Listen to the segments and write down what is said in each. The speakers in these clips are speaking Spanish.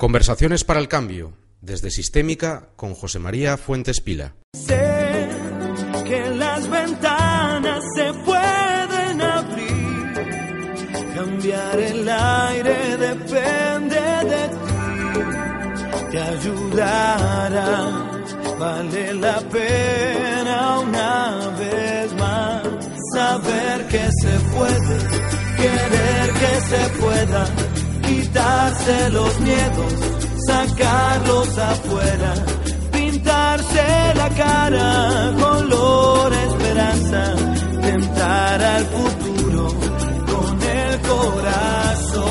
Conversaciones para el cambio, desde Sistémica con José María Fuentes Pila. Sé que las ventanas se pueden abrir, cambiar el aire depende de ti, te ayudará, vale la pena una vez más saber que se puede, querer que se pueda quitarse los miedos, sacarlos afuera, pintarse la cara, color esperanza, tentar al futuro con el corazón.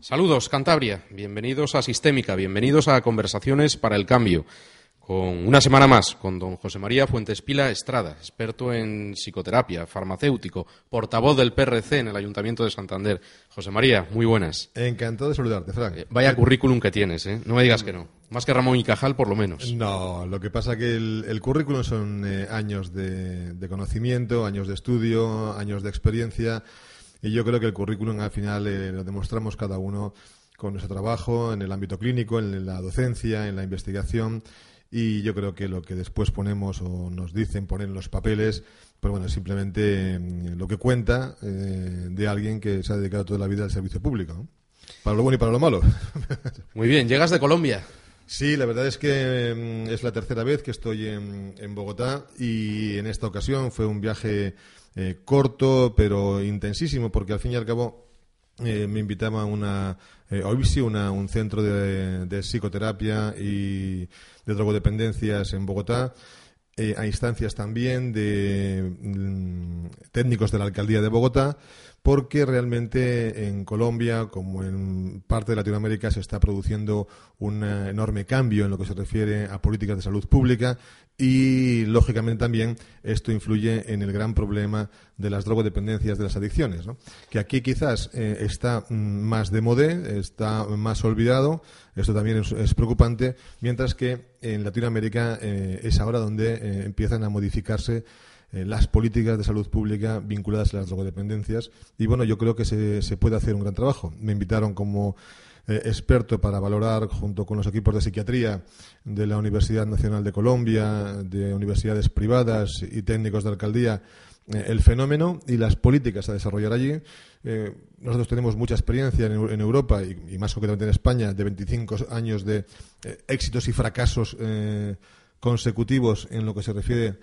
Saludos, Cantabria. Bienvenidos a Sistémica, bienvenidos a Conversaciones para el Cambio con una semana más con don José María Fuentes Pila Estrada, experto en psicoterapia, farmacéutico, portavoz del PRC en el Ayuntamiento de Santander. José María, muy buenas. Encantado de saludarte, Frank. Eh, vaya currículum que tienes, ¿eh? No me digas que no. Más que Ramón y Cajal, por lo menos. No, lo que pasa que el, currículum son eh, años de, conocimiento, años de estudio, años de experiencia, y yo creo que el currículum al final eh, lo demostramos cada uno con nuestro trabajo en el ámbito clínico, en la docencia, en la investigación y yo creo que lo que después ponemos o nos dicen poner en los papeles, pues bueno, simplemente mm, lo que cuenta eh, de alguien que se ha dedicado toda la vida al servicio público, para lo bueno y para lo malo. Muy bien, llegas de Colombia. Sí, la verdad es que mm, es la tercera vez que estoy en, en, Bogotá y en esta ocasión fue un viaje eh, corto pero intensísimo porque al fin y al cabo eh, me invitaba a una eh, una, un centro de, de, psicoterapia y de drogodependencias en Bogotá, eh, a instancias también de mm, técnicos de la alcaldía de Bogotá, porque realmente en Colombia, como en parte de Latinoamérica, se está produciendo un enorme cambio en lo que se refiere a políticas de salud pública y, lógicamente, también esto influye en el gran problema de las drogodependencias, de las adicciones, que aquí quizás eh, está mm, más de modé, está más olvidado, esto también es, preocupante, mientras que en Latinoamérica eh, es ahora donde eh, empiezan a modificarse eh, las políticas de salud pública vinculadas a las drogodependencias. Y bueno, yo creo que se, se puede hacer un gran trabajo. Me invitaron como eh, experto para valorar, junto con los equipos de psiquiatría de la Universidad Nacional de Colombia, de universidades privadas y técnicos de alcaldía, eh, el fenómeno y las políticas a desarrollar allí. nosotros tenemos mucha experiencia en, Europa y, más concretamente en España de 25 años de éxitos y fracasos consecutivos en lo que se refiere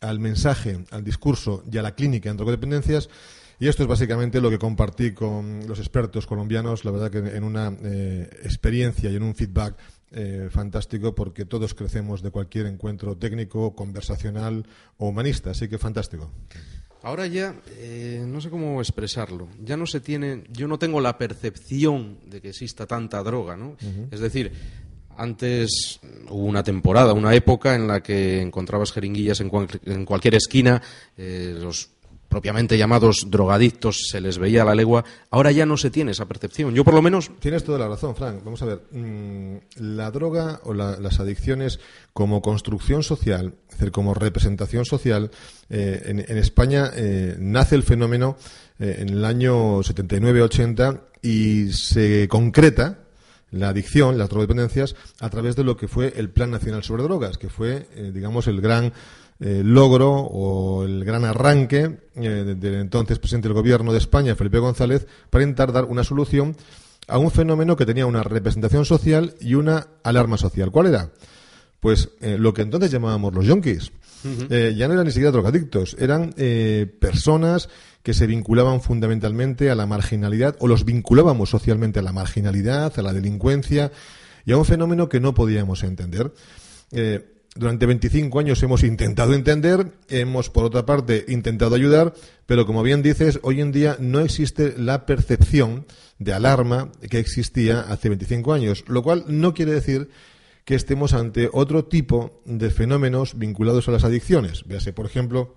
al mensaje, al discurso y a la clínica en drogodependencias. Y esto es básicamente lo que compartí con los expertos colombianos, la verdad que en una eh, experiencia y en un feedback eh, fantástico porque todos crecemos de cualquier encuentro técnico, conversacional o humanista, así que fantástico. Ahora ya, eh, no sé cómo expresarlo, ya no se tiene, yo no tengo la percepción de que exista tanta droga, ¿no? Es decir, antes hubo una temporada, una época en la que encontrabas jeringuillas en, cualquier esquina, eh, los propiamente llamados drogadictos se les veía a la legua. Ahora ya no se tiene esa percepción. Yo por lo menos. Tienes toda la razón, Frank. Vamos a ver. Mm, la droga o las adicciones como construcción social, es decir, como representación social, eh, en, España eh, nace el fenómeno en el año 79-80 y se concreta la adicción, las drogodependencias, a través de lo que fue el Plan Nacional sobre Drogas, que fue, eh, digamos, el gran eh, logro o el gran arranque eh, del entonces presidente del Gobierno de España, Felipe González, para intentar dar una solución a un fenómeno que tenía una representación social y una alarma social. ¿Cuál era? Pues lo que entonces llamábamos los yonkis. ya no eran ni siquiera drogadictos, eran personas que se vinculaban fundamentalmente a la marginalidad o los vinculábamos socialmente a la marginalidad, a la delincuencia y a un fenómeno que no podíamos entender. Eh, durante 25 años hemos intentado entender, hemos por otra parte intentado ayudar, pero como bien dices, hoy en día no existe la percepción de alarma que existía hace 25 años, lo cual no quiere decir que estemos ante otro tipo de fenómenos vinculados a las adicciones. Véase, por ejemplo,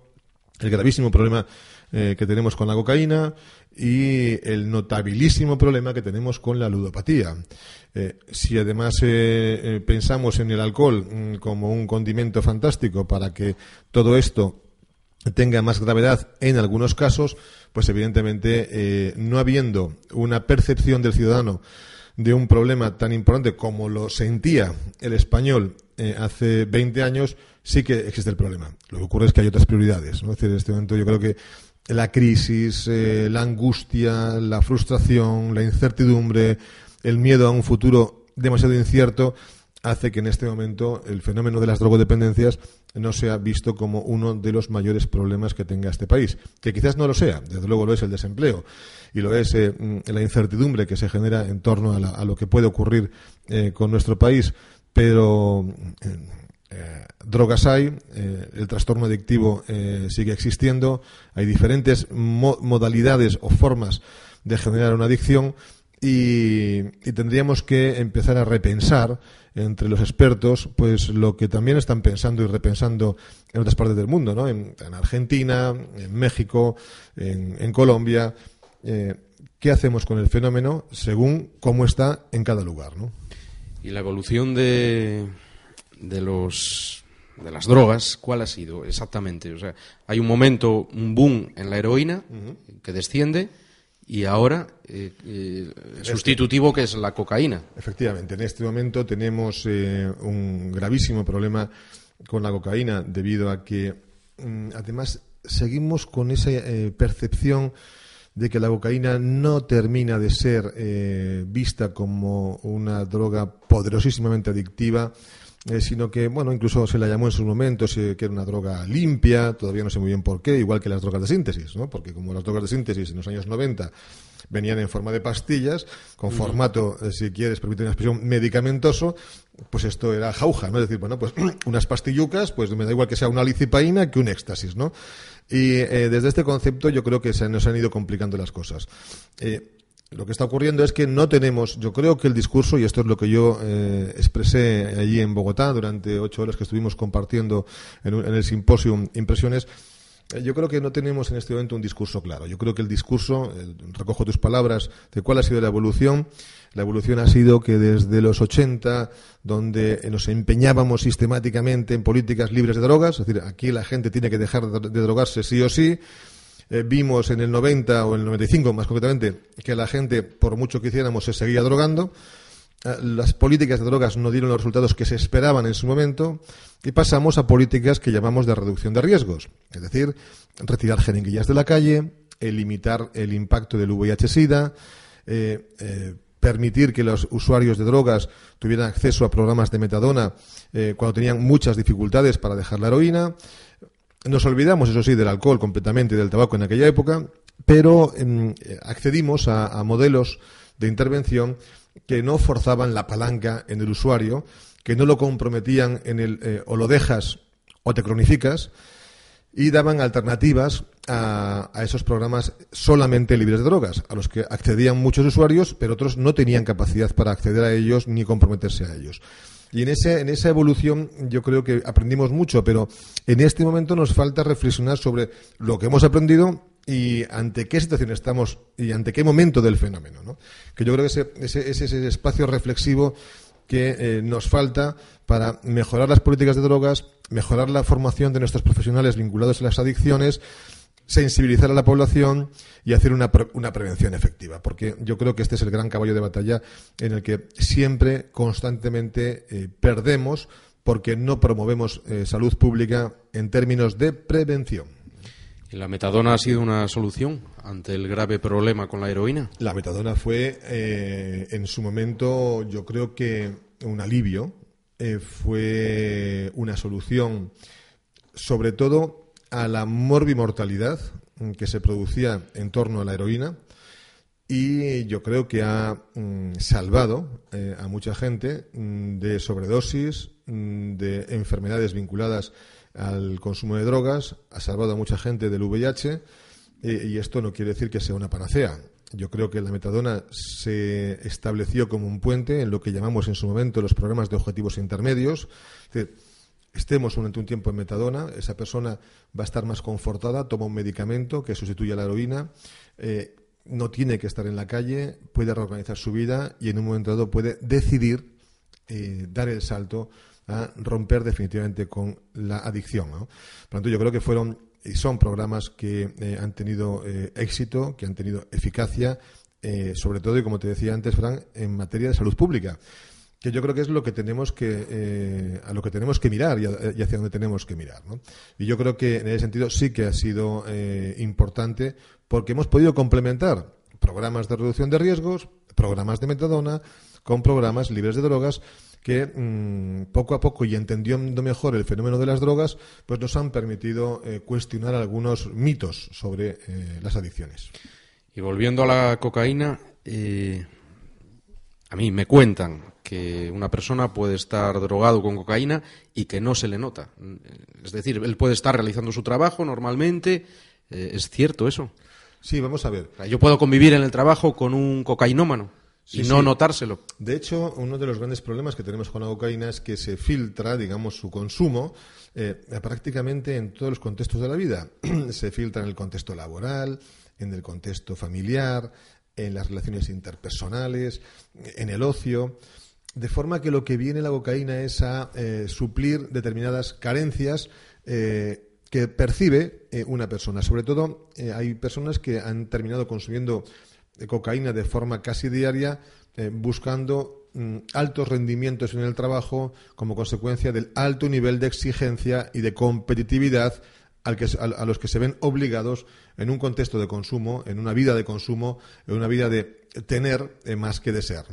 el gravísimo problema eh, que tenemos con la cocaína y el notabilísimo problema que tenemos con la ludopatía. Eh, si además eh, pensamos en el alcohol mm, como un condimento fantástico para que todo esto tenga más gravedad en algunos casos, pues evidentemente no habiendo una percepción del ciudadano de un problema tan importante como lo sentía el español hace 20 años, sí que existe el problema. Lo que ocurre es que hay otras prioridades. en este momento yo creo que la crisis, eh, la angustia, la frustración, la incertidumbre, el miedo a un futuro demasiado incierto, hace que en este momento el fenómeno de las drogodependencias no sea visto como uno de los mayores problemas que tenga este país. Que quizás no lo sea, desde luego lo es el desempleo y lo es eh, mm, la incertidumbre que se genera en torno a, lo que puede ocurrir eh, con nuestro país, pero eh, drogas hay, el trastorno adictivo sigue existiendo, hay diferentes modalidades o formas de generar una adicción y, tendríamos que empezar a repensar entre los expertos pues lo que también están pensando y repensando en otras partes del mundo, ¿no? en, Argentina, en México, en, Colombia. Eh, ¿Qué hacemos con el fenómeno según cómo está en cada lugar? ¿no? Y la evolución de, de los de las drogas, ¿cuál ha sido exactamente? O sea, hay un momento, un boom en la heroína que desciende y ahora eh, eh, sustitutivo que es la cocaína. Efectivamente, en este momento tenemos eh, un gravísimo problema con la cocaína debido a que mm, además seguimos con esa percepción de que la cocaína no termina de ser vista como una droga poderosísimamente adictiva eh, sino que, bueno, incluso se la llamó en sus momentos que era una droga limpia, todavía no sé muy bien por qué, igual que las drogas de síntesis, ¿no? Porque como las drogas de síntesis en los años 90 venían en forma de pastillas, con formato, eh, si quieres, permite una expresión, medicamentoso, pues esto era jauja, ¿no? Es decir, bueno, pues unas pastillucas, pues me da igual que sea una licipaína que un éxtasis, ¿no? Y eh, desde este concepto yo creo que se nos han ido complicando las cosas. Lo que está ocurriendo es que no tenemos, yo creo que el discurso, y esto es lo que yo eh, expresé allí en Bogotá durante ocho horas que estuvimos compartiendo en, el simposio Impresiones, eh, yo creo que no tenemos en este momento un discurso claro. Yo creo que el discurso, recojo tus palabras, de cuál ha sido la evolución. La evolución ha sido que desde los 80, donde nos empeñábamos sistemáticamente en políticas libres de drogas, es decir, aquí la gente tiene que dejar de drogarse sí o sí, eh, vimos en el 90 o el 95 más concretamente que la gente, por mucho que hiciéramos, se seguía drogando. Eh, las políticas de drogas no dieron los resultados que se esperaban en su momento y pasamos a políticas que llamamos de reducción de riesgos, es decir, retirar jeringuillas de la calle, limitar el impacto del VIH-Sida, eh, permitir que los usuarios de drogas tuvieran acceso a programas de metadona cuando tenían muchas dificultades para dejar la heroína, nos olvidamos, eso sí, del alcohol completamente y del tabaco en aquella época, pero em, accedimos a, modelos de intervención que no forzaban la palanca en el usuario, que no lo comprometían en el eh, o lo dejas o te cronificas, y daban alternativas a, esos programas solamente libres de drogas, a los que accedían muchos usuarios, pero otros no tenían capacidad para acceder a ellos ni comprometerse a ellos. Y en, ese, en esa evolución yo creo que aprendimos mucho, pero en este momento nos falta reflexionar sobre lo que hemos aprendido y ante qué situación estamos y ante qué momento del fenómeno. ¿no? Que yo creo que ese, ese, ese espacio reflexivo que eh, nos falta para mejorar las políticas de drogas, mejorar la formación de nuestros profesionales vinculados a las adicciones sensibilizar a la población y hacer una, una, prevención efectiva, porque yo creo que este es el gran caballo de batalla en el que siempre, constantemente, eh, perdemos porque no promovemos eh, salud pública en términos de prevención. ¿Y la metadona ha sido una solución ante el grave problema con la heroína? La metadona fue, eh, en su momento, yo creo que un alivio, fue una solución, sobre todo a la morbimortalidad que se producía en torno a la heroína y yo creo que ha mm, salvado eh, a mucha gente mm, de sobredosis, mm, de enfermedades vinculadas al consumo de drogas, ha salvado a mucha gente del VIH y esto no quiere decir que sea una panacea. Yo creo que la metadona se estableció como un puente en lo que llamamos en su momento los programas de objetivos intermedios estemos durante un tiempo en metadona, esa persona va a estar más confortada, toma un medicamento que sustituye a la heroína, eh, no tiene que estar en la calle, puede reorganizar su vida y en un momento dado puede decidir eh, dar el salto a romper definitivamente con la adicción. Por lo tanto, yo creo que fueron y son programas que eh, han tenido éxito, que han tenido eficacia, sobre todo, y como te decía antes, Fran, en materia de salud pública que yo creo que es lo que tenemos que a lo que tenemos que mirar y, hacia dónde tenemos que mirar ¿no? y yo creo que en ese sentido sí que ha sido importante porque hemos podido complementar programas de reducción de riesgos programas de metadona con programas libres de drogas que mm, poco a poco y entendiendo mejor el fenómeno de las drogas, pues nos han permitido eh, cuestionar algunos mitos sobre eh, las adicciones. Y volviendo a la cocaína, eh, a mí me cuentan que una persona puede estar drogado con cocaína y que no se le nota. Es decir, él puede estar realizando su trabajo normalmente. ¿Es cierto eso? Sí, vamos a ver. Yo puedo convivir en el trabajo con un cocainómano y no notárselo. De hecho, uno de los grandes problemas que tenemos con la cocaína es que se filtra, digamos, su consumo eh, prácticamente en todos los contextos de la vida. se filtra en el contexto laboral, en el contexto familiar, en las relaciones interpersonales, en el ocio. De forma que lo que viene la cocaína es a eh, suplir determinadas carencias eh, que percibe una persona. Sobre todo, hay personas que han terminado consumiendo cocaína de forma casi diaria, eh, buscando mm, altos rendimientos en el trabajo como consecuencia del alto nivel de exigencia y de competitividad al que, a, los que se ven obligados en un contexto de consumo, en una vida de consumo, en una vida de tener eh, más que de ser.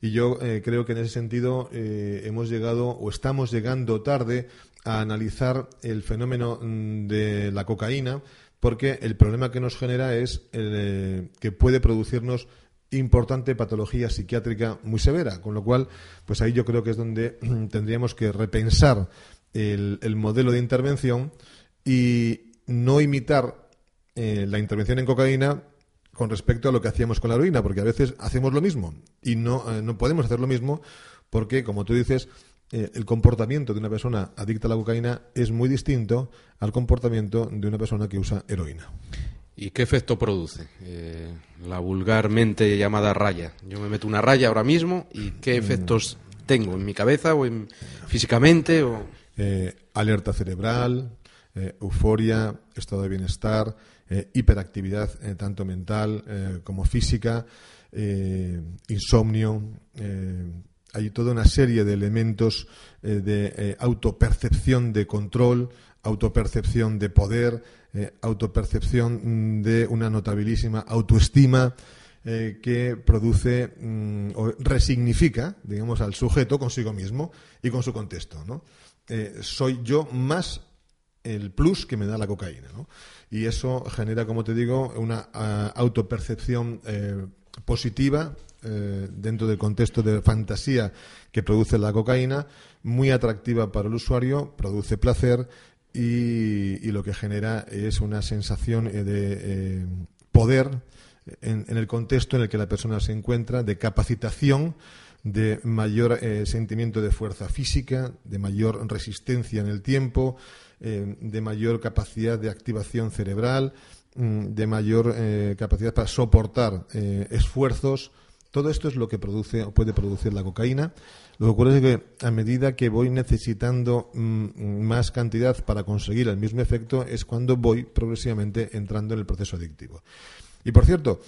Y yo eh, creo que en ese sentido hemos llegado o estamos llegando tarde a analizar el fenómeno mm, de la cocaína porque el problema que nos genera es eh, que puede producirnos importante patología psiquiátrica muy severa, con lo cual, pues ahí yo creo que es donde tendríamos que repensar el, modelo de intervención y no imitar eh, la intervención en cocaína con respecto a lo que hacíamos con la heroína, porque a veces hacemos lo mismo y no, eh, no podemos hacer lo mismo porque, como tú dices, eh, el comportamiento de una persona adicta a la cocaína es muy distinto al comportamiento de una persona que usa heroína. ¿Y qué efecto produce eh, la vulgarmente llamada raya? Yo me meto una raya ahora mismo y qué mm. efectos tengo en mi cabeza o en, físicamente o eh, alerta cerebral, euforia, estado de bienestar, hiperactividad tanto mental como física, insomnio hay toda una serie de elementos eh, de eh, autopercepción de control, autopercepción de poder, eh, autopercepción de una notabilísima autoestima que produce mm, o resignifica, digamos, al sujeto consigo mismo y con su contexto. soy yo más el plus que me da la cocaína. Y eso genera, como te digo, una ah, autopercepción positiva eh, dentro del contexto de fantasía que produce la cocaína, muy atractiva para el usuario, produce placer y, lo que genera es una sensación eh, de eh, poder en, el contexto en el que la persona se encuentra, de capacitación, de mayor sentimiento de fuerza física, de mayor resistencia en el tiempo, de mayor capacidad de activación cerebral, mm, de mayor capacidad para soportar esfuerzos, todo esto es lo que produce o puede producir la cocaína. Lo que ocurre es que a medida que voy necesitando mm, más cantidad para conseguir el mismo efecto es cuando voy progresivamente entrando en el proceso adictivo. Y por cierto,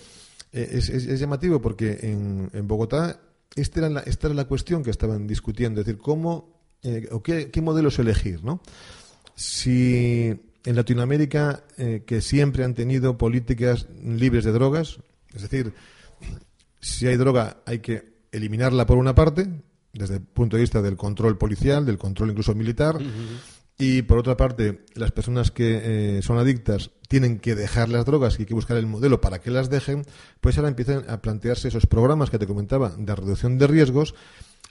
eh, es, llamativo porque en, Bogotá esta era, la, esta era la cuestión que estaban discutiendo, es decir, cómo eh, o qué, modelos elegir, ¿no? Si en Latinoamérica, eh, que siempre han tenido políticas libres de drogas, es decir, si hay droga hay que eliminarla por una parte, desde el punto de vista del control policial, del control incluso militar, y por otra parte, las personas que eh, son adictas tienen que dejar las drogas y hay que buscar el modelo para que las dejen, pues ahora empiezan a plantearse esos programas que te comentaba de reducción de riesgos,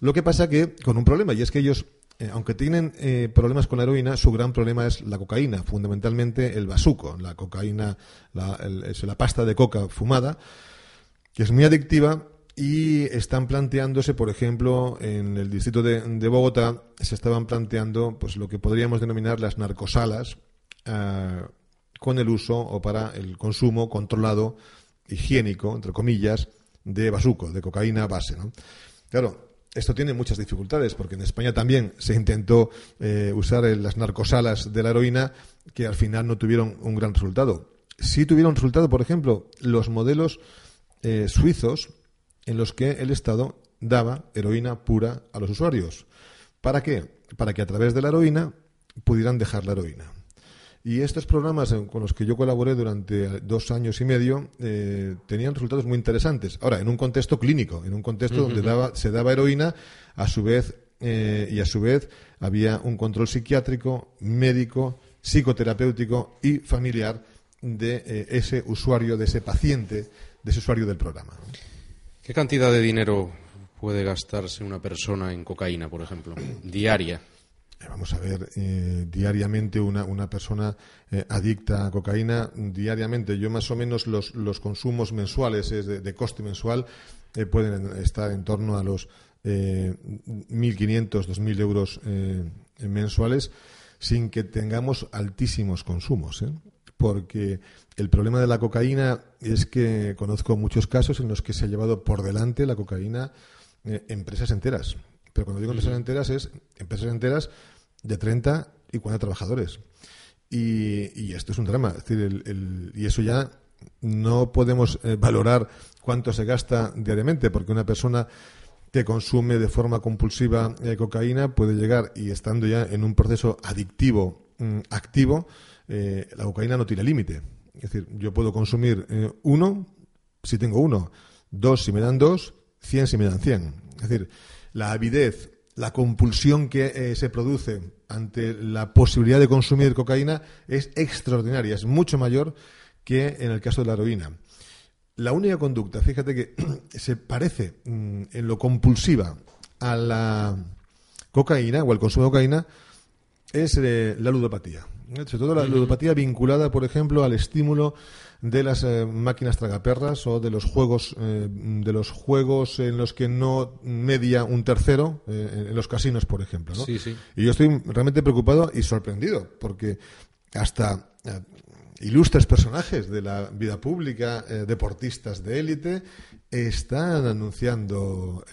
lo que pasa que con un problema, y es que ellos eh, aunque tienen eh, problemas con la heroína, su gran problema es la cocaína, fundamentalmente el basuco, la cocaína, la, pasta de coca fumada, que es muy adictiva y están planteándose, por ejemplo, en el distrito de, Bogotá, se estaban planteando pues lo que podríamos denominar las narcosalas eh, con el uso o para el consumo controlado, higiénico, entre comillas, de basuco, de cocaína base. Claro, esto tiene muchas dificultades, porque en España también se intentó eh, usar las narcosalas de la heroína, que al final no tuvieron un gran resultado. Sí tuvieron resultado, por ejemplo, los modelos eh, suizos en los que el Estado daba heroína pura a los usuarios. ¿Para qué? Para que a través de la heroína pudieran dejar la heroína. Y estos programas con los que yo colaboré durante dos años y medio eh, tenían resultados muy interesantes. Ahora, en un contexto clínico, en un contexto donde daba, se daba heroína, a su vez, eh, y a su vez había un control psiquiátrico, médico, psicoterapéutico y familiar de eh, ese usuario, de ese paciente, de ese usuario del programa. ¿Qué cantidad de dinero puede gastarse una persona en cocaína, por ejemplo, diaria? Vamos a ver, eh, diariamente una, una persona eh, adicta a cocaína, diariamente, yo más o menos los, los consumos mensuales es de, coste mensual eh, pueden estar en torno a los 1.500, 2.000 euros mensuales sin que tengamos altísimos consumos. Porque el problema de la cocaína es que conozco muchos casos en los que se ha llevado por delante la cocaína empresas enteras pero cuando digo empresas enteras es empresas enteras de 30 y 40 trabajadores. Y, esto es un drama. y eso ya no podemos eh, valorar cuánto se gasta diariamente, porque una persona que consume de forma compulsiva eh, cocaína puede llegar y estando ya en un proceso adictivo mm, activo, eh, la cocaína no tiene límite. Es decir, yo puedo consumir uno si tengo uno, dos si me dan dos, cien si me dan cien. Es decir, la avidez, la compulsión que eh, se produce ante la posibilidad de consumir cocaína es extraordinaria, es mucho mayor que en el caso de la heroína. La única conducta, fíjate que se parece mm, en lo compulsiva a la cocaína o al consumo de cocaína es eh, la ludopatía. Sobre todo la ludopatía vinculada, por ejemplo, al estímulo de las eh, máquinas tragaperras o de los juegos eh, de los juegos en los que no media un tercero eh, en los casinos por ejemplo ¿no? y yo estoy realmente preocupado y sorprendido porque hasta ilustres personajes de la vida pública deportistas de élite están anunciando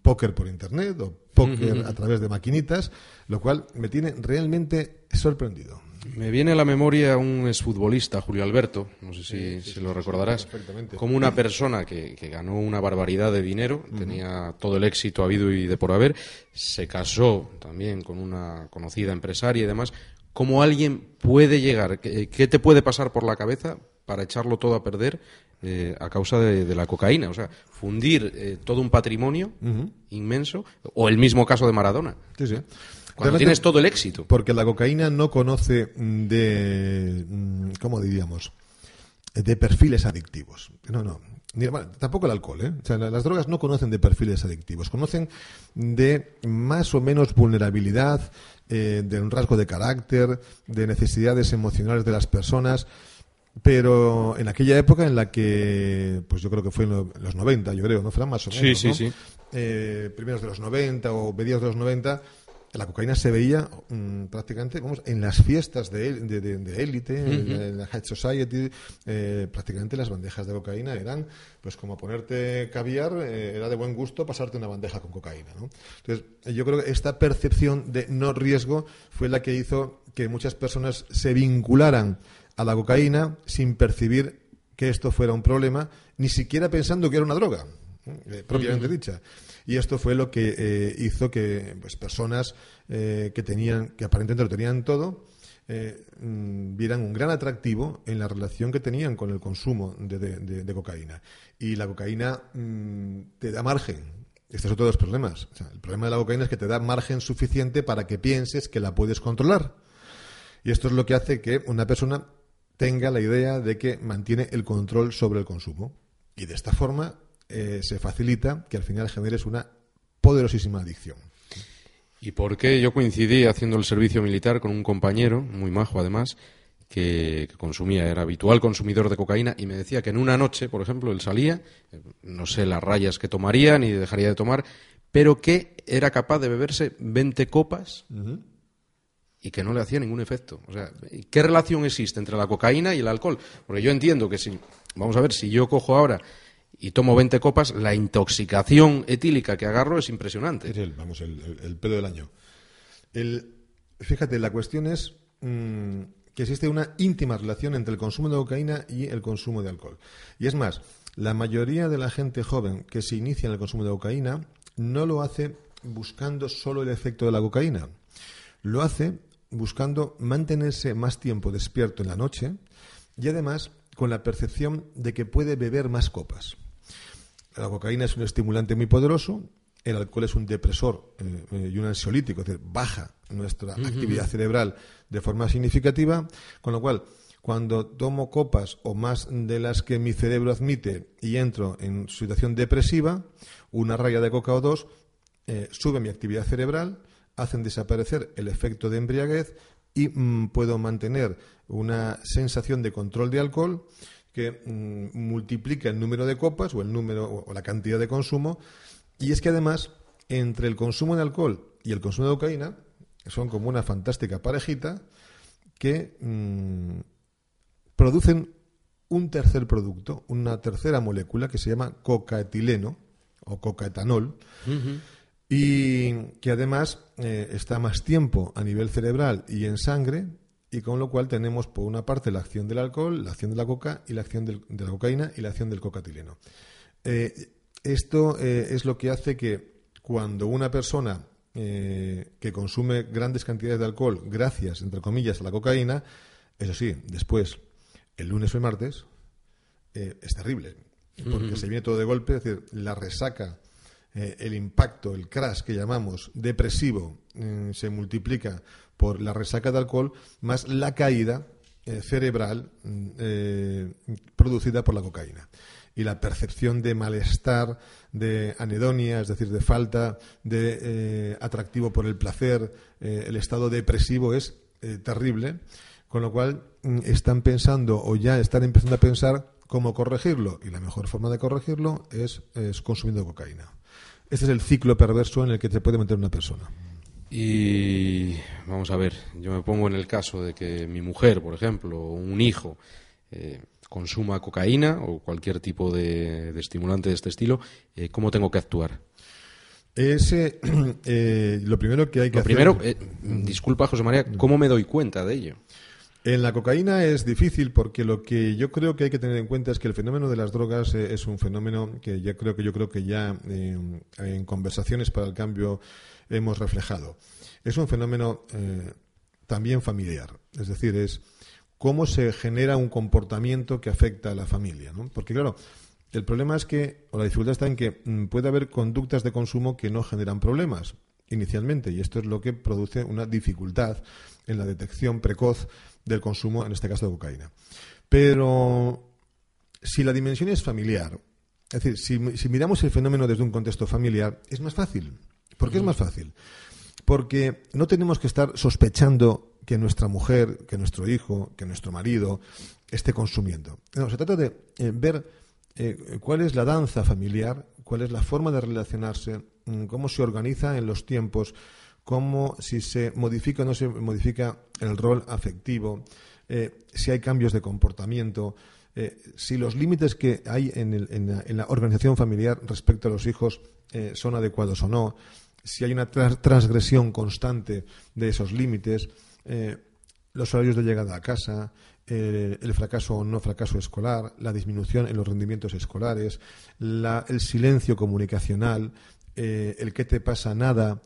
póker por internet o póker a través de maquinitas lo cual me tiene realmente sorprendido me viene a la memoria un exfutbolista, Julio Alberto, no sé si, se lo recordarás, como una persona que, ganó una barbaridad de dinero, tenía todo el éxito habido y de por haber, se casó también con una conocida empresaria y demás. ¿Cómo alguien puede llegar? ¿Qué, te puede pasar por la cabeza para echarlo todo a perder eh, a causa de, la cocaína? O sea, fundir eh, todo un patrimonio inmenso, o el mismo caso de Maradona. Sí, sí. Cuando tienes todo el éxito. Porque la cocaína no conoce de, mm, ¿cómo diríamos? De perfiles adictivos. No, no. tampoco el alcohol, ¿eh? O sea, las drogas no conocen de perfiles adictivos, conocen de más o menos vulnerabilidad, eh, de un rasgo de carácter, de necesidades emocionales de las personas, pero en aquella época en la que, pues yo creo que fue en los 90, yo creo, ¿no? Fueron más o menos, sí, sí, sí. Eh, primeros de los 90 o mediados de los 90, la cocaína se veía mm, prácticamente vamos, en las fiestas de, élite, en, la High Society, eh, prácticamente las bandejas de cocaína eran pues como ponerte caviar, eh, era de buen gusto pasarte una bandeja con cocaína. ¿no? Entonces, yo creo que esta percepción de no riesgo fue la que hizo que muchas personas se vincularan a la cocaína sin percibir que esto fuera un problema, ni siquiera pensando que era una droga, eh, propiamente dicha. Y esto fue lo que eh, hizo que pues, personas eh, que tenían, que aparentemente lo tenían todo, eh, mm, vieran un gran atractivo en la relación que tenían con el consumo de, cocaína. Y la cocaína mm, te da margen. Este es otro de los problemas. el problema de la cocaína es que te da margen suficiente para que pienses que la puedes controlar. Y esto es lo que hace que una persona tenga la idea de que mantiene el control sobre el consumo. Y de esta forma eh, se facilita que al final generes una poderosísima adicción. ¿Y por qué yo coincidí haciendo el servicio militar con un compañero, muy majo además, que, consumía, era habitual consumidor de cocaína y me decía que en una noche, por ejemplo, él salía, no sé las rayas que tomaría ni dejaría de tomar, pero que era capaz de beberse 20 copas y que no le hacía ningún efecto. O sea, ¿qué relación existe entre la cocaína y el alcohol? Porque yo entiendo que si, vamos a ver, si yo cojo ahora y, tomo 20 copas, la intoxicación etílica que agarro es impresionante. Es el, vamos, el, pedo del año. fíjate, la cuestión es mm, que existe una íntima relación entre el consumo de cocaína y el consumo de alcohol. Y es más, la mayoría de la gente joven que se inicia en el consumo de cocaína no lo hace buscando solo el efecto de la cocaína. Lo hace buscando mantenerse más tiempo despierto en la noche y además con la percepción de que puede beber más copas. La cocaína es un estimulante muy poderoso, el alcohol es un depresor eh, eh, y un ansiolítico, es decir, baja nuestra actividad cerebral de forma significativa, con lo cual cuando tomo copas o más de las que mi cerebro admite y entro en situación depresiva, una raya de coca o dos eh, sube mi actividad cerebral, hacen desaparecer el efecto de embriaguez y mm, puedo mantener una sensación de control de alcohol que mm, multiplica el número de copas o el número o la cantidad de consumo. Y es que además entre el consumo de alcohol y el consumo de cocaína son como una fantástica parejita que mm, producen un tercer producto, una tercera molécula que se llama cocaetileno o cocaetanol. Y que además eh, está más tiempo a nivel cerebral y en sangre y con lo cual tenemos por una parte la acción del alcohol, la acción de la coca y la acción de la cocaína y la acción del cocatileno. Eh, esto eh, es lo que hace que cuando una persona que consume grandes cantidades de alcohol gracias, entre comillas, a la cocaína, eso sí, después, el lunes o el martes, es terrible, porque se viene todo de golpe, es decir, la resaca eh, el impacto, el crash que llamamos depresivo, eh, se multiplica por la resaca de alcohol más la caída eh, cerebral producida por la cocaína. Y la percepción de malestar, de anedonia, es decir, de falta de atractivo por el placer, el estado depresivo es terrible, con lo cual mm, están pensando o ya están empezando a pensar cómo corregirlo. Y la mejor forma de corregirlo es consumiendo cocaína. Este es el ciclo perverso en el que te puede meter una persona. Y vamos a ver, yo me pongo en el caso de que mi mujer, por ejemplo, o un hijo, eh, consuma cocaína o cualquier tipo de, estimulante de este estilo, eh, ¿cómo tengo que actuar? Ese, eh, lo primero que hay que lo primero, disculpa José María, ¿cómo me doy cuenta de ello? En la cocaína es difícil porque lo que yo creo que hay que tener en cuenta es que el fenómeno de las drogas eh, es un fenómeno que ya creo que yo creo que ya eh, en conversaciones para el cambio hemos reflejado. Es un fenómeno eh, también familiar, es decir, es cómo se genera un comportamiento que afecta a la familia. Porque claro, el problema es que o la dificultad está en que mm, puede haber conductas de consumo que no generan problemas inicialmente y esto es lo que produce una dificultad en la detección precoz del consumo, en este caso de cocaína. Pero si la dimensión es familiar, es decir, si, miramos el fenómeno desde un contexto familiar, es más fácil. ¿Por qué es más fácil? Porque no tenemos que estar sospechando que nuestra mujer, que nuestro hijo, que nuestro marido esté consumiendo. No, se trata de eh, ver eh, cuál es la danza familiar, cuál es la forma de relacionarse, mm, cómo se organiza en los tiempos, cómo si se modifica o no se modifica el rol afectivo, eh, si hay cambios de comportamiento, eh, si los límites que hay en, la, organización familiar respecto a los hijos eh, son adecuados o no, si hay una transgresión constante de esos límites, los horarios de llegada a casa, el fracaso o no fracaso escolar, la disminución en los rendimientos escolares, el silencio comunicacional, el qué te pasa nada,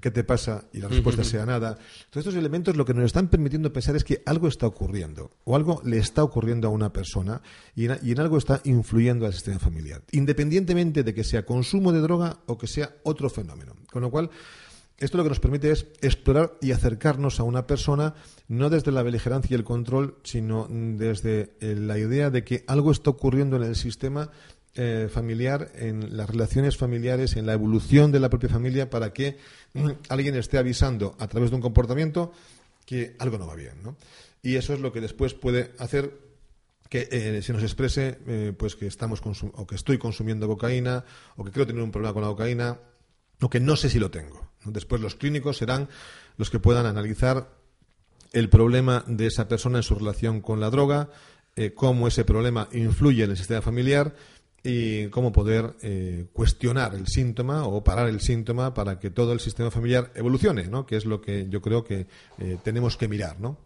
qué te pasa y la respuesta sea nada. Todos estos elementos lo que nos están permitiendo pensar es que algo está ocurriendo o algo le está ocurriendo a una persona y en, algo está influyendo al sistema familiar, independientemente de que sea consumo de droga o que sea otro fenómeno. Con lo cual, esto lo que nos permite es explorar y acercarnos a una persona no desde la beligerancia y el control, sino desde eh, la idea de que algo está ocurriendo en el sistema eh, familiar, en las relaciones familiares, en la evolución de la propia familia, para que mm, alguien esté avisando a través de un comportamiento que algo no va bien. ¿no? Y eso es lo que después puede hacer que eh, se nos exprese eh, pues que estamos o que estoy consumiendo cocaína o que creo tener un problema con la cocaína o que no sé si lo tengo. Después los clínicos serán los que puedan analizar el problema de esa persona en su relación con la droga, cómo ese problema influye en el sistema familiar y cómo poder eh, cuestionar el síntoma o parar el síntoma para que todo el sistema familiar evolucione, ¿no? que es lo que yo creo que eh, tenemos que mirar. ¿no?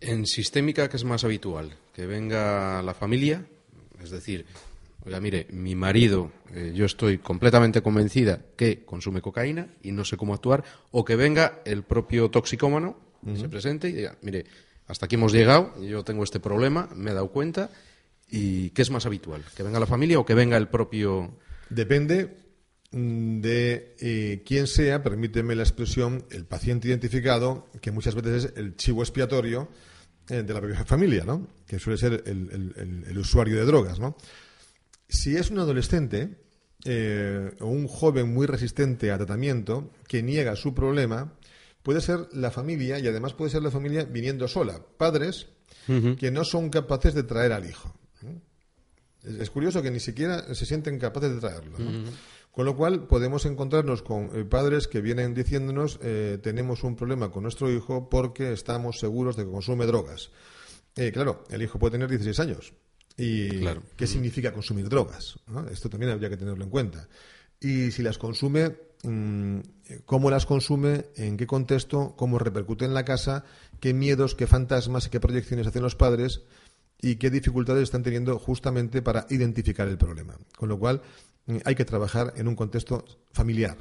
En sistémica, ¿qué es más habitual? Que venga la familia, es decir, oiga, mire, mi marido, eh, yo estoy completamente convencida que consume cocaína y no sé cómo actuar, o que venga el propio toxicómano, se presente y diga, mire, hasta aquí hemos llegado, yo tengo este problema, me he dado cuenta ¿Y qué es más habitual? ¿Que venga la familia o que venga el propio...? Depende mm, de eh, quién sea, permíteme la expresión, el paciente identificado, que muchas veces es el chivo expiatorio eh, de la propia familia, ¿no? que suele ser el, usuario de drogas. ¿no? Si es un adolescente eh, o un joven muy resistente a tratamiento que niega su problema, puede ser la familia y además puede ser la familia viniendo sola. Padres que no son capaces de traer al hijo. Es, curioso que ni siquiera se sienten capaces de traerlo. Con lo cual podemos encontrarnos con eh, padres que vienen diciéndonos eh, tenemos un problema con nuestro hijo porque estamos seguros de que consume drogas. Eh, claro, el hijo puede tener 16 años. ¿Y qué significa consumir drogas? Esto también habría que tenerlo en cuenta. Y si las consume, mm, cómo las consume, en qué contexto, cómo repercute en la casa, qué miedos, qué fantasmas y qué proyecciones hacen los padres y qué dificultades están teniendo justamente para identificar el problema. Con lo cual, mm, hay que trabajar en un contexto familiar.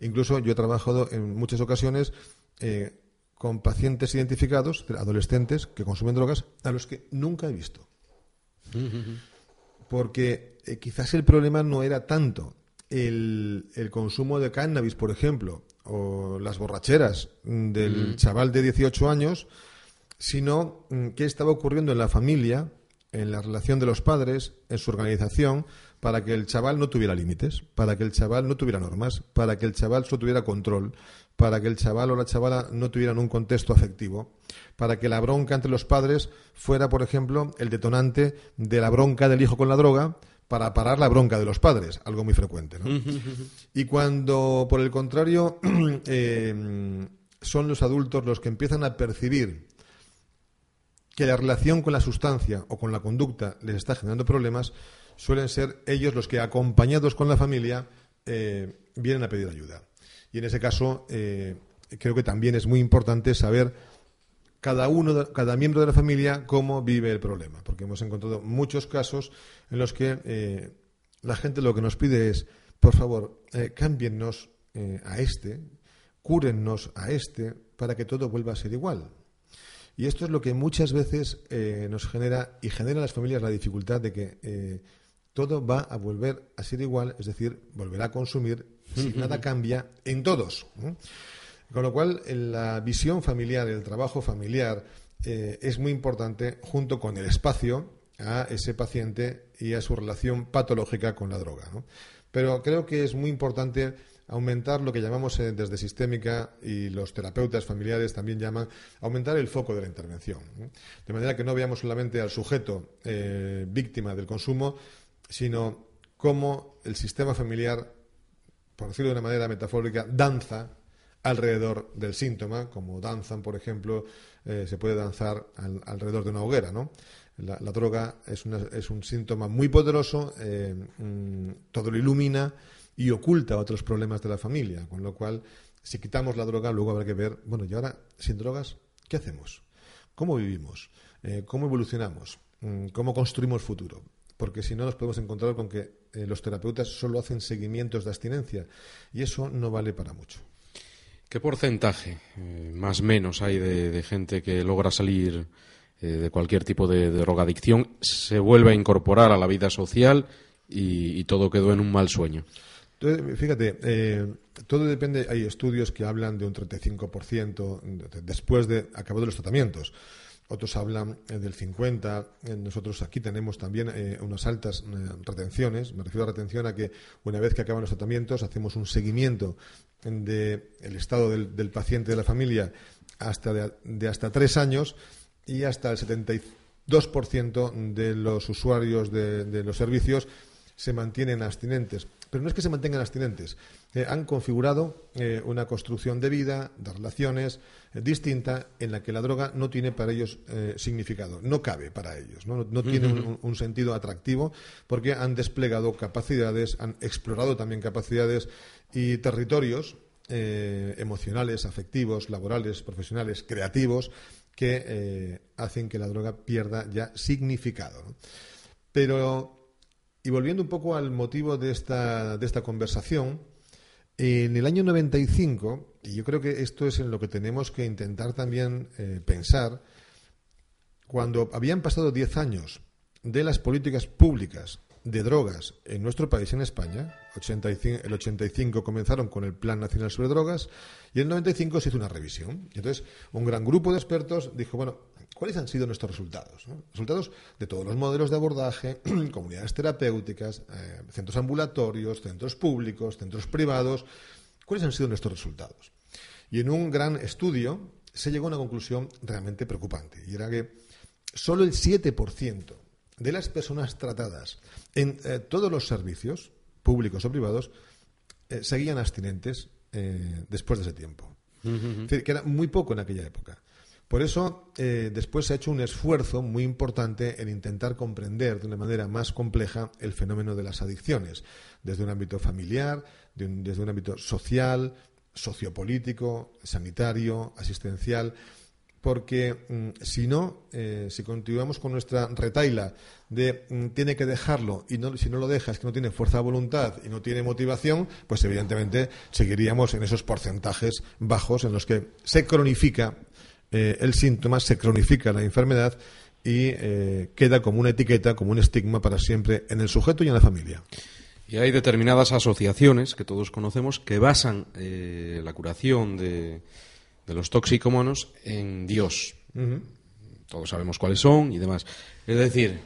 Incluso yo he trabajado en muchas ocasiones eh, con pacientes identificados, adolescentes que consumen drogas, a los que nunca he visto. Porque eh, quizás el problema no era tanto el, consumo de cannabis, por ejemplo, o las borracheras del chaval de 18 años, sino mm, qué estaba ocurriendo en la familia, en la relación de los padres, en su organización, para que el chaval no tuviera límites, para que el chaval no tuviera normas, para que el chaval solo tuviera control, para que el chaval o la chavala no tuvieran un contexto afectivo, para que la bronca entre los padres fuera, por ejemplo, el detonante de la bronca del hijo con la droga, para parar la bronca de los padres, algo muy frecuente. y cuando, por el contrario, eh, son los adultos los que empiezan a percibir que la relación con la sustancia o con la conducta les está generando problemas, suelen ser ellos los que, acompañados con la familia, eh, vienen a pedir ayuda. Y en ese caso, eh, creo que también es muy importante saber cada uno, cada miembro de la familia, cómo vive el problema, porque hemos encontrado muchos casos en los que eh, la gente lo que nos pide es, por favor, cámbiennos a este, cúrennos a este, para que todo vuelva a ser igual. Y esto es lo que muchas veces eh, nos genera y genera a las familias la dificultad de que eh, todo va a volver a ser igual, es decir, volverá a consumir si nada cambia en todos. Con lo cual, la visión familiar, el trabajo familiar, eh, es muy importante junto con el espacio a ese paciente y a su relación patológica con la droga. Pero creo que es muy importante aumentar lo que llamamos eh, desde sistémica y los terapeutas familiares también llaman aumentar el foco de la intervención. De manera que no veamos solamente al sujeto eh, víctima del consumo, sino cómo el sistema familiar, por decirlo de una manera metafórica, danza alrededor del síntoma, como danzan, por ejemplo, eh, se puede danzar alrededor de una hoguera, ¿no? La, droga es, es, un síntoma muy poderoso, mm, todo lo ilumina, y oculta otros problemas de la familia. Con lo cual, si quitamos la droga, luego habrá que ver, bueno, y ahora, sin drogas, ¿qué hacemos? ¿Cómo vivimos? Eh, ¿Cómo evolucionamos? Mm, ¿Cómo construimos futuro? Porque si no, nos podemos encontrar con que eh, los terapeutas solo hacen seguimientos de abstinencia y eso no vale para mucho. ¿Qué porcentaje, eh, más o menos, hay de, gente que logra salir de cualquier tipo de, drogadicción, se vuelve a incorporar a la vida social y todo quedó en un mal sueño? Entonces, fíjate, eh, todo depende, hay estudios que hablan de un 35% después de acabados los tratamientos. Otros hablan eh, del 50%. Eh, nosotros aquí tenemos también unas altas retenciones. Me refiero a retención a que una vez que acaban los tratamientos hacemos un seguimiento del estado del, paciente de la familia hasta de, hasta tres años y hasta el 72% de los usuarios de, de los servicios se mantienen abstinentes. Pero no es que se mantengan abstinentes. Eh, han configurado eh, una construcción de vida, de relaciones eh, distinta, en la que la droga no tiene para ellos significado, no cabe para ellos, no, tiene un, sentido atractivo, porque han desplegado capacidades, han explorado también capacidades y territorios emocionales, afectivos, laborales, profesionales, creativos, que hacen que la droga pierda ya significado. Pero y volviendo un poco al motivo de esta, de esta conversación, en el año 95, y yo creo que esto es en lo que tenemos que intentar también eh, pensar, cuando habían pasado 10 años de las políticas públicas de drogas en nuestro país, en España, el 85 comenzaron con el Plan Nacional sobre Drogas y en el 95 se hizo una revisión. Entonces, un gran grupo de expertos dijo, bueno, ¿Cuáles han sido nuestros resultados? Resultados de todos los modelos de abordaje, comunidades terapéuticas, eh, centros ambulatorios, centros públicos, centros privados. ¿Cuáles han sido nuestros resultados? Y en un gran estudio se llegó a una conclusión realmente preocupante, y era que solo el 7% de las personas tratadas en eh, todos los servicios, públicos o privados, eh, seguían abstinentes después de ese tiempo. Es decir, que era muy poco en aquella época. Por eso, eh, después se ha hecho un esfuerzo muy importante en intentar comprender de una manera más compleja el fenómeno de las adicciones, desde un ámbito familiar, desde un ámbito social, sociopolítico, sanitario, asistencial, porque mm, si no, eh, si continuamos con nuestra retaila de mm, tiene que dejarlo y si no lo deja es que no tiene fuerza de voluntad y no tiene motivación, pues evidentemente seguiríamos en esos porcentajes bajos en los que se cronifica eh, el síntoma, se cronifica la enfermedad y eh, queda como una etiqueta, como un estigma para siempre en el sujeto y en la familia. Y hay determinadas asociaciones que todos conocemos que basan eh, la curación de, los toxicómanos en Dios. Todos sabemos cuáles son y demás. Es decir,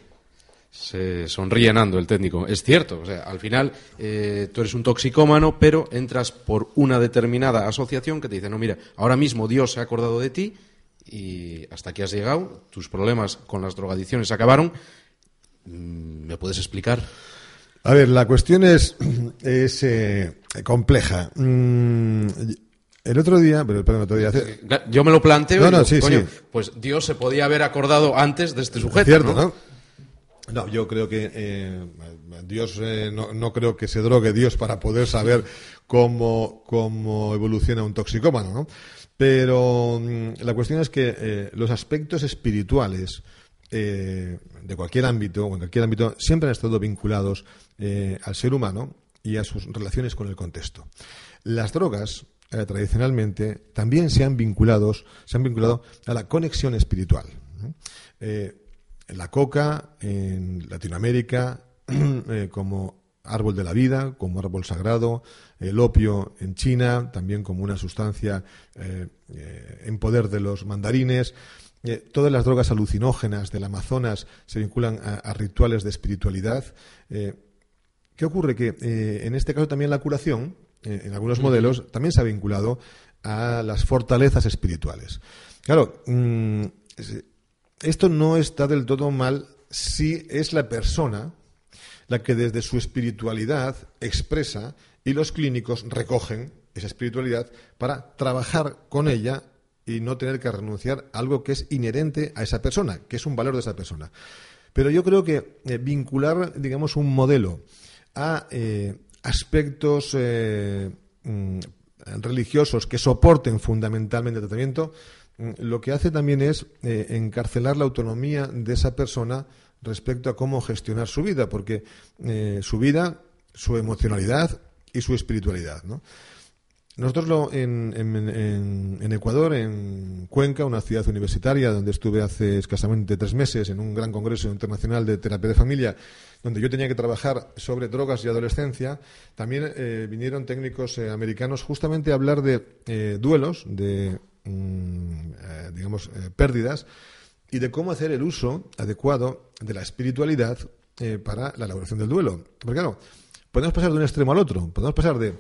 se sonríe Nando, el técnico. Es cierto, o sea, al final tú eres un toxicómano, pero entras por una determinada asociación que te dice, no, mira, ahora mismo Dios se ha acordado de ti y hasta aquí has llegado, tus problemas con las drogadicciones acabaron. Mm, ¿Me puedes explicar? A ver, la cuestión es, es eh, compleja. Mm, el otro día, pero el otro día. Yo me lo planteo. No, sí, sí. Pues Dios se podía haber acordado antes de este sujeto. Cierto, ¿no? ¿no? yo creo que eh, Dios, eh, no, no, creo que se drogue Dios para poder saber cómo, cómo evoluciona un toxicómano, ¿no? Pero mm, la cuestión es que eh, los aspectos espirituales eh, de cualquier ámbito, o en cualquier ámbito, siempre han estado vinculados eh, al ser humano y a sus relaciones con el contexto. Las drogas, tradicionalmente, también se han, vinculados, se han vinculado a la conexión espiritual. la coca en Latinoamérica, como árbol de la vida, como árbol sagrado, el opio en China, también como una sustancia eh, eh, en poder de los mandarines. Eh, todas las drogas alucinógenas del Amazonas se vinculan a, rituales de espiritualidad. ¿Qué ocurre? Que en este caso también la curación, en algunos modelos, también se ha vinculado a las fortalezas espirituales. Claro, mm, esto no está del todo mal si es la persona la que desde su espiritualidad expresa y los clínicos recogen esa espiritualidad para trabajar con ella y no tener que renunciar a algo que es inherente a esa persona, que es un valor de esa persona. Pero yo creo que eh, vincular, digamos, un modelo a eh, aspectos eh, mm, religiosos que soporten fundamentalmente el tratamiento, mm, lo que hace también es encarcelar la autonomía de esa persona respecto a cómo gestionar su vida, porque eh, su vida, su emocionalidad y su espiritualidad. ¿no? Nosotros lo, en, Ecuador, en Cuenca, una ciudad universitaria donde estuve hace escasamente tres meses en un gran congreso internacional de terapia de familia, donde yo tenía que trabajar sobre drogas y adolescencia, también eh, vinieron técnicos eh, americanos justamente a hablar de duelos, de, mm, digamos, pérdidas, y de cómo hacer el uso adecuado de la espiritualidad eh, para la elaboración del duelo. Porque claro, podemos pasar de un extremo al otro. Podemos pasar de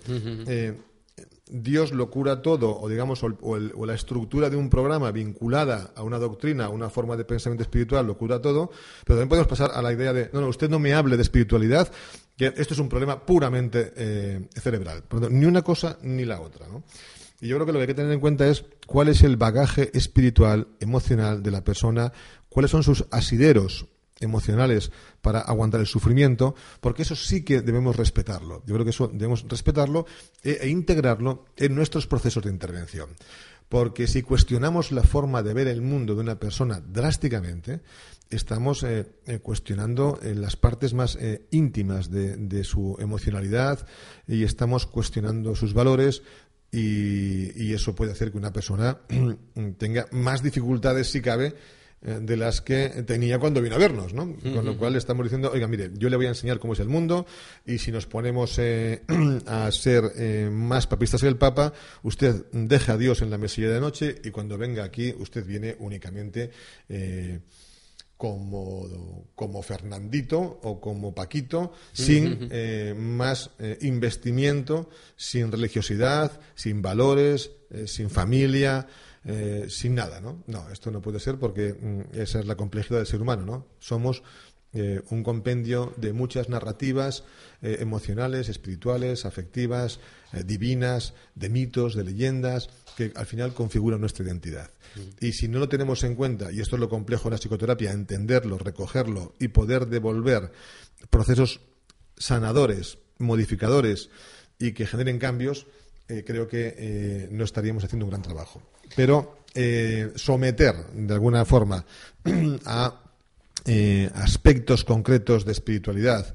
eh, Dios lo cura todo, o digamos, o, la estructura de un programa vinculada a una doctrina, a una forma de pensamiento espiritual, lo cura todo, pero también podemos pasar a la idea de, no, no, usted no me hable de espiritualidad, que esto es un problema puramente eh, cerebral. Ni una cosa ni la otra. ¿no? Y yo creo que lo que hay que tener en cuenta es cuál es el bagaje espiritual, emocional de la persona, cuáles son sus asideros emocionales para aguantar el sufrimiento, porque eso sí que debemos respetarlo. Yo creo que eso debemos respetarlo e, e integrarlo en nuestros procesos de intervención. Porque si cuestionamos la forma de ver el mundo de una persona drásticamente, estamos eh, eh, cuestionando eh, las partes más íntimas de, su emocionalidad y estamos cuestionando sus valores y, eso puede hacer que una persona tenga más dificultades, si cabe, de las que tenía cuando vino a vernos, ¿no? Con lo cual estamos diciendo, oiga, mire, yo le voy a enseñar cómo es el mundo y si nos ponemos a ser más papistas que el Papa, usted deja a Dios en la mesilla de noche y cuando venga aquí usted viene únicamente como, como Fernandito o como Paquito, sin eh, más eh, investimiento, sin religiosidad, sin valores, eh, sin familia, sin nada, ¿no? No, esto no puede ser porque mm, esa es la complejidad del ser humano, ¿no? Somos un compendio de muchas narrativas emocionales, espirituales, afectivas, divinas, de mitos, de leyendas, que al final configuran nuestra identidad. Y si no lo tenemos en cuenta, y esto es lo complejo de la psicoterapia, entenderlo, recogerlo y poder devolver procesos sanadores, modificadores y que generen cambios, eh, creo que eh, no estaríamos haciendo un gran trabajo. Pero eh, someter de alguna forma a aspectos concretos de espiritualidad,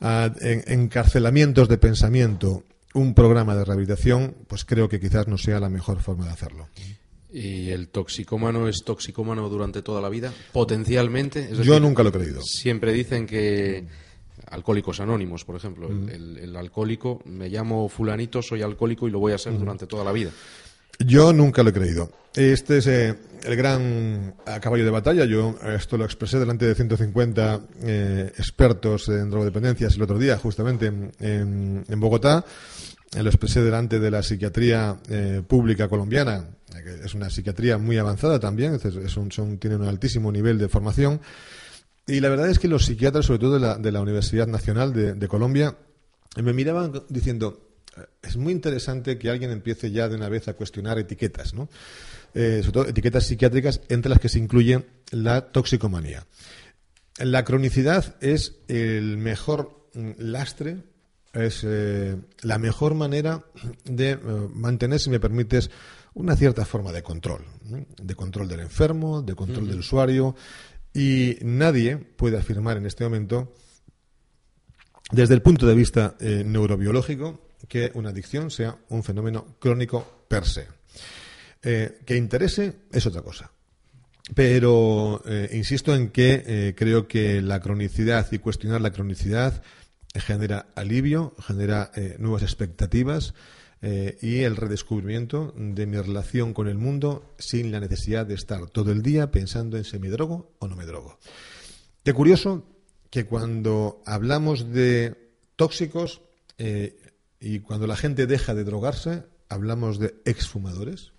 a encarcelamientos de pensamiento, un programa de rehabilitación, pues creo que quizás no sea la mejor forma de hacerlo. ¿Y el toxicómano es toxicómano durante toda la vida? Potencialmente. Yo nunca lo he creído. Siempre dicen que. Alcohólicos anónimos, por ejemplo. el, alcohólico, me llamo Fulanito, soy alcohólico y lo voy a ser durante toda la vida. Yo nunca lo he creído. Este es eh, el gran caballo de batalla. Yo esto lo expresé delante de 150 eh, expertos en drogodependencias el otro día, justamente en, Bogotá. Lo expresé delante de la psiquiatría eh, pública colombiana, que es una psiquiatría muy avanzada también, son, tienen un altísimo nivel de formación. Y la verdad es que los psiquiatras, sobre todo de la, de la Universidad Nacional de, Colombia, me miraban diciendo, es muy interesante que alguien empiece ya de una vez a cuestionar etiquetas, ¿no? Eh, sobre todo etiquetas psiquiátricas entre las que se incluye la toxicomanía. La cronicidad es el mejor mm, lastre es eh, la mejor manera de eh, mantener, si me permites, una cierta forma de control, de control del enfermo, de control del usuario, y nadie puede afirmar en este momento, desde el punto de vista neurobiológico, que una adicción sea un fenómeno crónico per se. que interese es otra cosa. Pero insisto en que creo que la cronicidad y cuestionar la cronicidad genera alivio, genera eh, nuevas expectativas eh, y el redescubrimiento de mi relación con el mundo sin la necesidad de estar todo el día pensando en si me drogo o no me drogo. Qué curioso que cuando hablamos de tóxicos eh, y cuando la gente deja de drogarse, hablamos de exfumadores,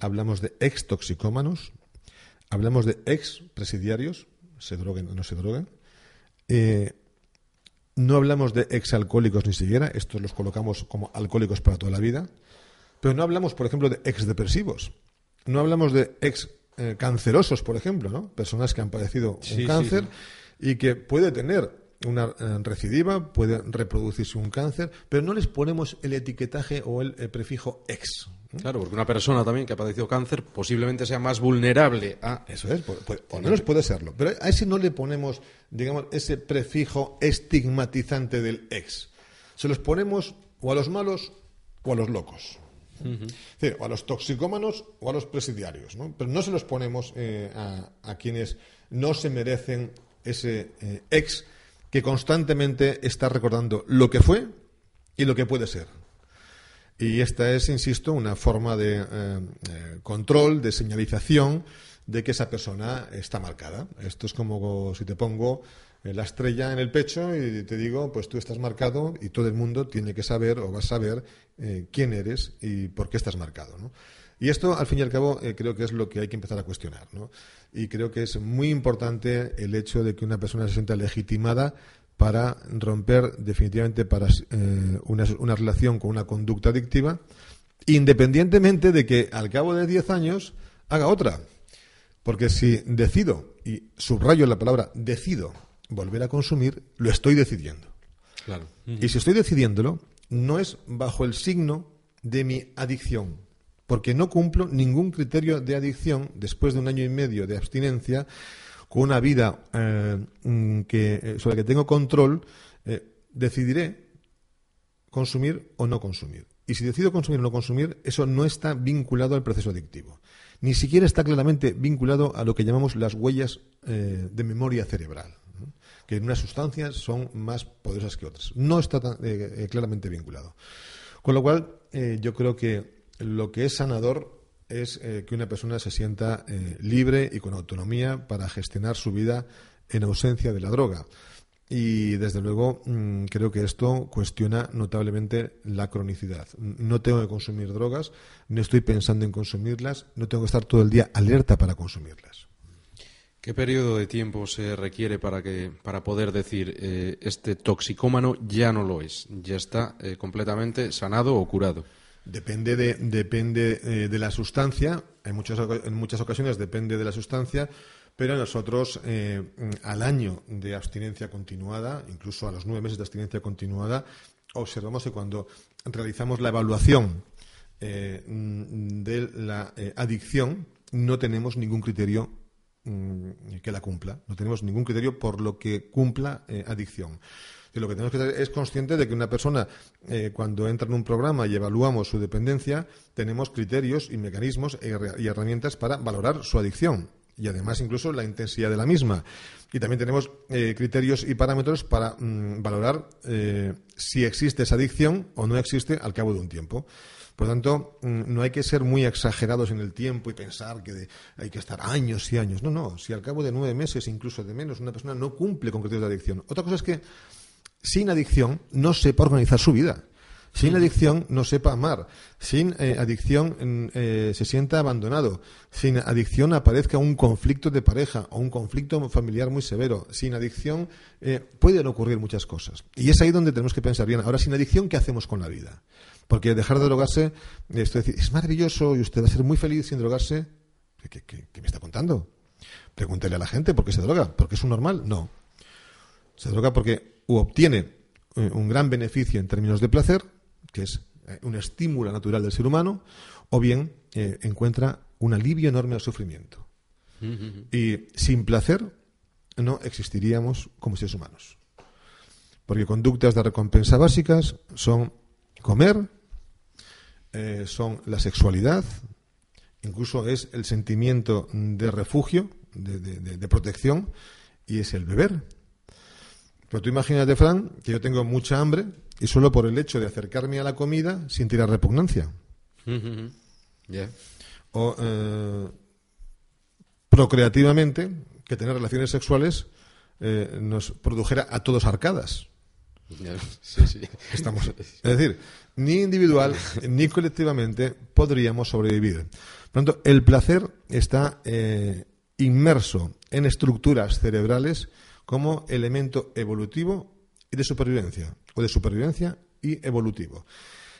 hablamos de ex toxicómanos, hablamos de ex presidiarios, se droguen o no se droguen. No hablamos de exalcohólicos ni siquiera, estos los colocamos como alcohólicos para toda la vida, pero no hablamos, por ejemplo, de exdepresivos. No hablamos de ex eh, cancerosos, por ejemplo, ¿no? Personas que han padecido un cáncer y que puede tener una eh, recidiva, puede reproducirse un cáncer, pero no les ponemos el etiquetaje o el prefijo ex. Claro, porque una persona también que ha padecido cáncer posiblemente sea más vulnerable a... Eso es, puede, al menos puede serlo. Pero a ese no le ponemos, digamos, ese prefijo estigmatizante del ex. Se los ponemos o a los malos o a los locos. o a los toxicómanos o a los presidiarios. ¿no? Pero no se los ponemos eh, a, quienes no se merecen ese eh, ex que constantemente está recordando lo que fue y lo que puede ser. Y esta es, insisto, una forma de eh, eh, control, de señalización de que esa persona está marcada. Esto es como si te pongo eh, la estrella en el pecho y te digo, pues tú estás marcado y todo el mundo tiene que saber o va a saber quién eres y por qué estás marcado. Y esto, al fin y al cabo, creo que es lo que hay que empezar a cuestionar. Y creo que es muy importante el hecho de que una persona se sienta legitimada para romper definitivamente para eh, una, una relación con una conducta adictiva, independientemente de que al cabo de 10 años haga otra. Porque si decido, y subrayo la palabra decido, volver a consumir, lo estoy decidiendo. Claro. Y si estoy decidiéndolo, no es bajo el signo de mi adicción, porque no cumplo ningún criterio de adicción después de un año y medio de abstinencia con una vida eh, mm, eh, sobre la que tengo control, eh, decidiré consumir o no consumir. Y si decido consumir o no consumir, eso no está vinculado al proceso adictivo. Ni siquiera está claramente vinculado a lo que llamamos las huellas de memoria cerebral, que en unas sustancias son más poderosas que otras. No está claramente vinculado. Con lo cual, yo creo que lo que es sanador es eh, que una persona se sienta eh, libre y con autonomía para gestionar su vida en ausencia de la droga. Y desde luego mm, creo que esto cuestiona notablemente la cronicidad. No tengo que consumir drogas, no estoy pensando en consumirlas, no tengo que estar todo el día alerta para consumirlas. ¿Qué periodo de tiempo se requiere para que para poder decir eh, este toxicómano ya no lo es, ya está completamente sanado o curado? Depende de, depende, eh, de la sustancia, en muchas, en muchas ocasiones depende de la sustancia, pero nosotros eh, al año de abstinencia continuada, incluso a los nueve meses de abstinencia continuada, observamos que cuando realizamos la evaluación eh, de la adicción, no tenemos ningún criterio mm, que la cumpla, no tenemos ningún criterio por lo que cumpla adicción lo que tenemos que ser es consciente de que una persona, eh, cuando entra en un programa y evaluamos su dependencia, tenemos criterios y mecanismos y herramientas para valorar su adicción y además incluso la intensidad de la misma. Y también tenemos eh, criterios y parámetros para mm, valorar eh, si existe esa adicción o no existe al cabo de un tiempo. Por lo tanto, mm, no hay que ser muy exagerados en el tiempo y pensar que hay que estar años y años. No, no. Si al cabo de nueve meses, incluso de menos, una persona no cumple con criterios de adicción. Otra cosa es que sin adicción no sepa organizar su vida. Sin adicción no sepa amar. Sin eh, adicción mm, eh, se sienta abandonado. Sin adicción aparezca un conflicto de pareja o un conflicto familiar muy severo. Sin adicción eh, pueden ocurrir muchas cosas. Y es ahí donde tenemos que pensar bien. Ahora, sin adicción, ¿qué hacemos con la vida? Porque dejar de drogarse, esto es, es maravilloso y usted va a ser muy feliz sin drogarse. ¿Qué, qué me está contando? Pregúntele a la gente por qué se droga. ¿Porque es un normal? No. Se droga porque u obtiene eh, un gran beneficio en términos de placer, que es eh, un estímulo natural del ser humano, o bien eh, encuentra un alivio enorme al sufrimiento. Y sin placer no existiríamos como seres humanos. Porque conductas de recompensa básicas son comer, son la sexualidad, incluso es el sentimiento de refugio, de protección, y es el beber. Pero tú imagínate, Fran, que yo tengo mucha hambre y solo por el hecho de acercarme a la comida tirar repugnancia. O eh, procreativamente, que tener relaciones sexuales eh, nos produjera a todos arcadas. Estamos, es decir, ni individual ni colectivamente podríamos sobrevivir. Por lo tanto, el placer está eh, inmerso en estructuras cerebrales como elemento evolutivo y de supervivencia, o de supervivencia y evolutivo.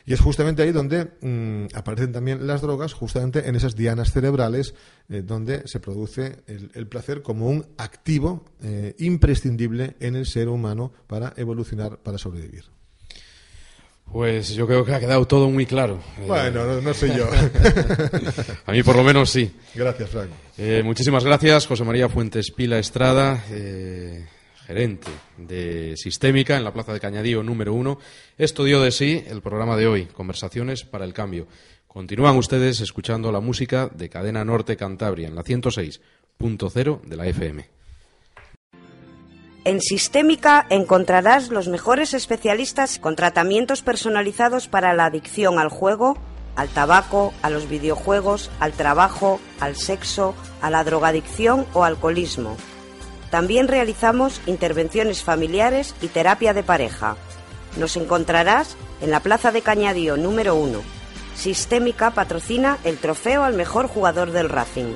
Y es justamente ahí donde mm, aparecen también las drogas, justamente en esas dianas cerebrales, eh, donde se produce el, placer como un activo eh, imprescindible en el ser humano para evolucionar, para sobrevivir. Pues yo creo que ha quedado todo muy claro. Bueno, no, sé yo. A mí por lo menos sí. Gracias, Frank. Eh, muchísimas gracias, José María Fuentes Pila Estrada, eh, gerente de Sistémica en la Plaza de Cañadío número uno. Esto dio de sí el programa de hoy, Conversaciones para el Cambio. Continúan ustedes escuchando la música de Cadena Norte Cantabria en la 106.0 de la FM. En Sistémica encontrarás los mejores especialistas con tratamientos personalizados para la adicción al juego, al tabaco, a los videojuegos, al trabajo, al sexo, a la drogadicción o alcoholismo. También realizamos intervenciones familiares y terapia de pareja. Nos encontrarás en la Plaza de Cañadío número 1. Sistémica patrocina el trofeo al mejor jugador del Racing.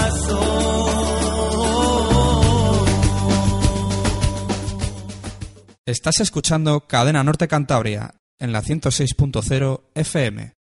Estás escuchando Cadena Norte Cantabria en la 106.0 FM.